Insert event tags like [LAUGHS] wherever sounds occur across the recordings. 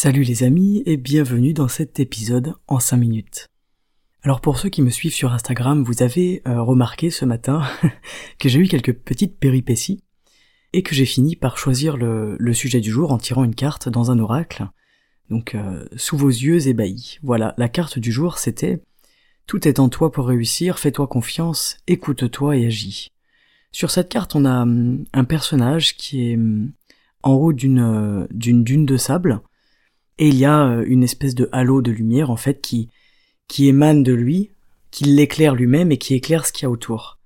Salut les amis et bienvenue dans cet épisode en 5 minutes. Alors pour ceux qui me suivent sur Instagram, vous avez euh, remarqué ce matin [LAUGHS] que j'ai eu quelques petites péripéties et que j'ai fini par choisir le, sujet du jour en tirant une carte dans un oracle. Donc euh, sous vos yeux ébahis. Voilà, la carte du jour c'était Tout est en toi pour réussir, fais-toi confiance, écoute-toi et agis. Sur cette carte on a hum, un personnage qui est hum, en haut euh, d'une dune de sable et il y a euh, une espèce de halo de lumière en fait qui qui émane de lui, qui l'éclaire lui-même et qui éclaire ce qu'il y a autour.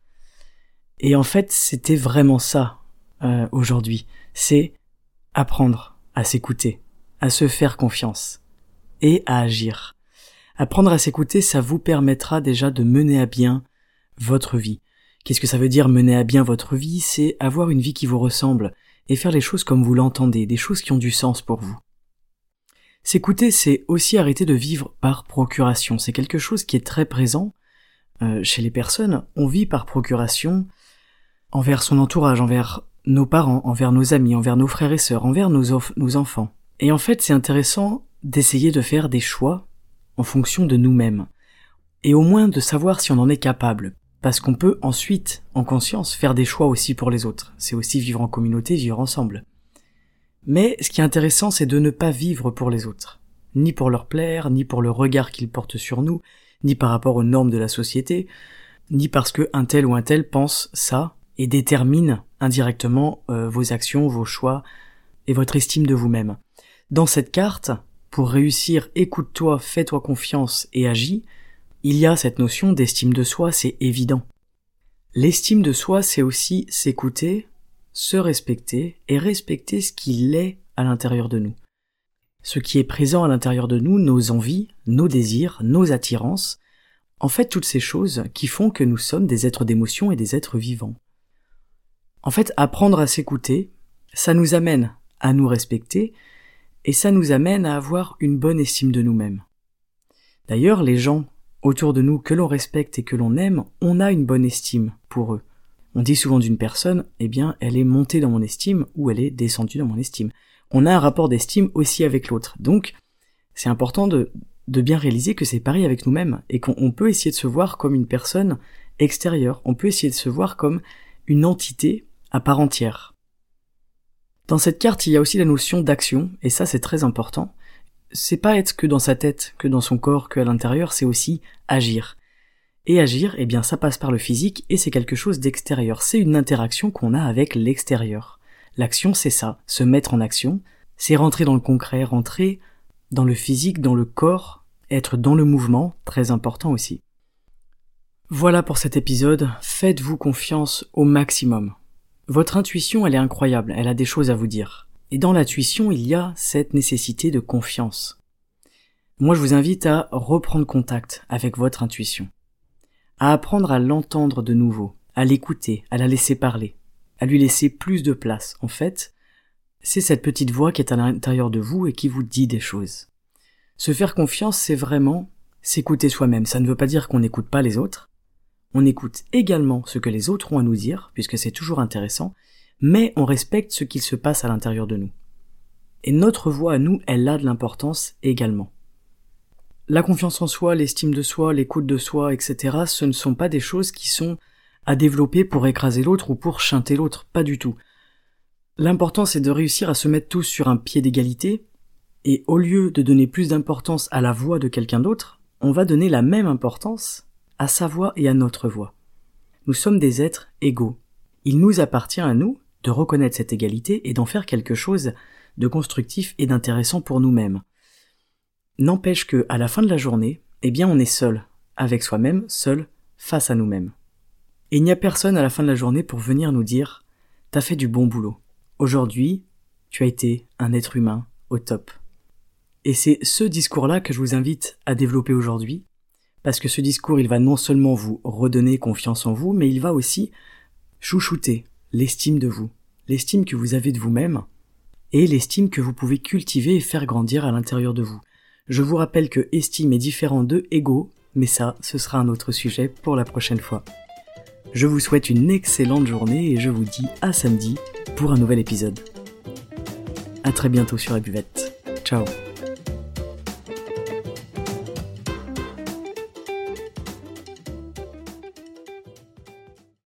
Et en fait, c'était vraiment ça euh, aujourd'hui, c'est apprendre à s'écouter, à se faire confiance et à agir. Apprendre à s'écouter, ça vous permettra déjà de mener à bien votre vie. Qu'est-ce que ça veut dire mener à bien votre vie? C'est avoir une vie qui vous ressemble et faire les choses comme vous l'entendez, des choses qui ont du sens pour vous. S'écouter, c'est aussi arrêter de vivre par procuration. C'est quelque chose qui est très présent euh, chez les personnes. On vit par procuration envers son entourage, envers nos parents, envers nos amis, envers nos frères et sœurs, envers nos, nos enfants. Et en fait, c'est intéressant d'essayer de faire des choix en fonction de nous-mêmes. Et au moins de savoir si on en est capable. Parce qu'on peut ensuite, en conscience, faire des choix aussi pour les autres. C'est aussi vivre en communauté, vivre ensemble. Mais ce qui est intéressant, c'est de ne pas vivre pour les autres. Ni pour leur plaire, ni pour le regard qu'ils portent sur nous, ni par rapport aux normes de la société, ni parce que un tel ou un tel pense ça et détermine indirectement euh, vos actions, vos choix et votre estime de vous-même. Dans cette carte, pour réussir, écoute-toi, fais-toi confiance et agis, il y a cette notion d'estime de soi, c'est évident. L'estime de soi, c'est aussi s'écouter, se respecter et respecter ce qu'il est à l'intérieur de nous. Ce qui est présent à l'intérieur de nous, nos envies, nos désirs, nos attirances, en fait toutes ces choses qui font que nous sommes des êtres d'émotion et des êtres vivants. En fait, apprendre à s'écouter, ça nous amène à nous respecter et ça nous amène à avoir une bonne estime de nous-mêmes. D'ailleurs, les gens autour de nous que l'on respecte et que l'on aime, on a une bonne estime pour eux. On dit souvent d'une personne, eh bien, elle est montée dans mon estime ou elle est descendue dans mon estime. On a un rapport d'estime aussi avec l'autre. Donc, c'est important de, bien réaliser que c'est pareil avec nous-mêmes et qu'on peut essayer de se voir comme une personne extérieure. On peut essayer de se voir comme une entité à part entière. Dans cette carte, il y a aussi la notion d'action, et ça c'est très important. C'est pas être que dans sa tête, que dans son corps, que à l'intérieur, c'est aussi agir. Et agir, eh bien ça passe par le physique et c'est quelque chose d'extérieur. C'est une interaction qu'on a avec l'extérieur. L'action, c'est ça, se mettre en action, c'est rentrer dans le concret, rentrer dans le physique, dans le corps, être dans le mouvement, très important aussi. Voilà pour cet épisode, faites-vous confiance au maximum. Votre intuition, elle est incroyable, elle a des choses à vous dire. Et dans l'intuition, il y a cette nécessité de confiance. Moi, je vous invite à reprendre contact avec votre intuition, à apprendre à l'entendre de nouveau, à l'écouter, à la laisser parler, à lui laisser plus de place. En fait, c'est cette petite voix qui est à l'intérieur de vous et qui vous dit des choses. Se faire confiance, c'est vraiment s'écouter soi-même. Ça ne veut pas dire qu'on n'écoute pas les autres, on écoute également ce que les autres ont à nous dire, puisque c'est toujours intéressant, mais on respecte ce qu'il se passe à l'intérieur de nous. Et notre voix à nous, elle a de l'importance également. La confiance en soi, l'estime de soi, l'écoute de soi, etc., ce ne sont pas des choses qui sont à développer pour écraser l'autre ou pour chanter l'autre, pas du tout. L'important c'est de réussir à se mettre tous sur un pied d'égalité, et au lieu de donner plus d'importance à la voix de quelqu'un d'autre, on va donner la même importance à sa voix et à notre voix. Nous sommes des êtres égaux. Il nous appartient à nous de reconnaître cette égalité et d'en faire quelque chose de constructif et d'intéressant pour nous-mêmes. N'empêche que, à la fin de la journée, eh bien, on est seul, avec soi-même, seul, face à nous-mêmes. Et il n'y a personne à la fin de la journée pour venir nous dire T'as fait du bon boulot. Aujourd'hui, tu as été un être humain au top. Et c'est ce discours-là que je vous invite à développer aujourd'hui, parce que ce discours, il va non seulement vous redonner confiance en vous, mais il va aussi chouchouter l'estime de vous, l'estime que vous avez de vous-même, et l'estime que vous pouvez cultiver et faire grandir à l'intérieur de vous. Je vous rappelle que estime est différent de ego, mais ça, ce sera un autre sujet pour la prochaine fois. Je vous souhaite une excellente journée et je vous dis à samedi pour un nouvel épisode. À très bientôt sur la buvette. Ciao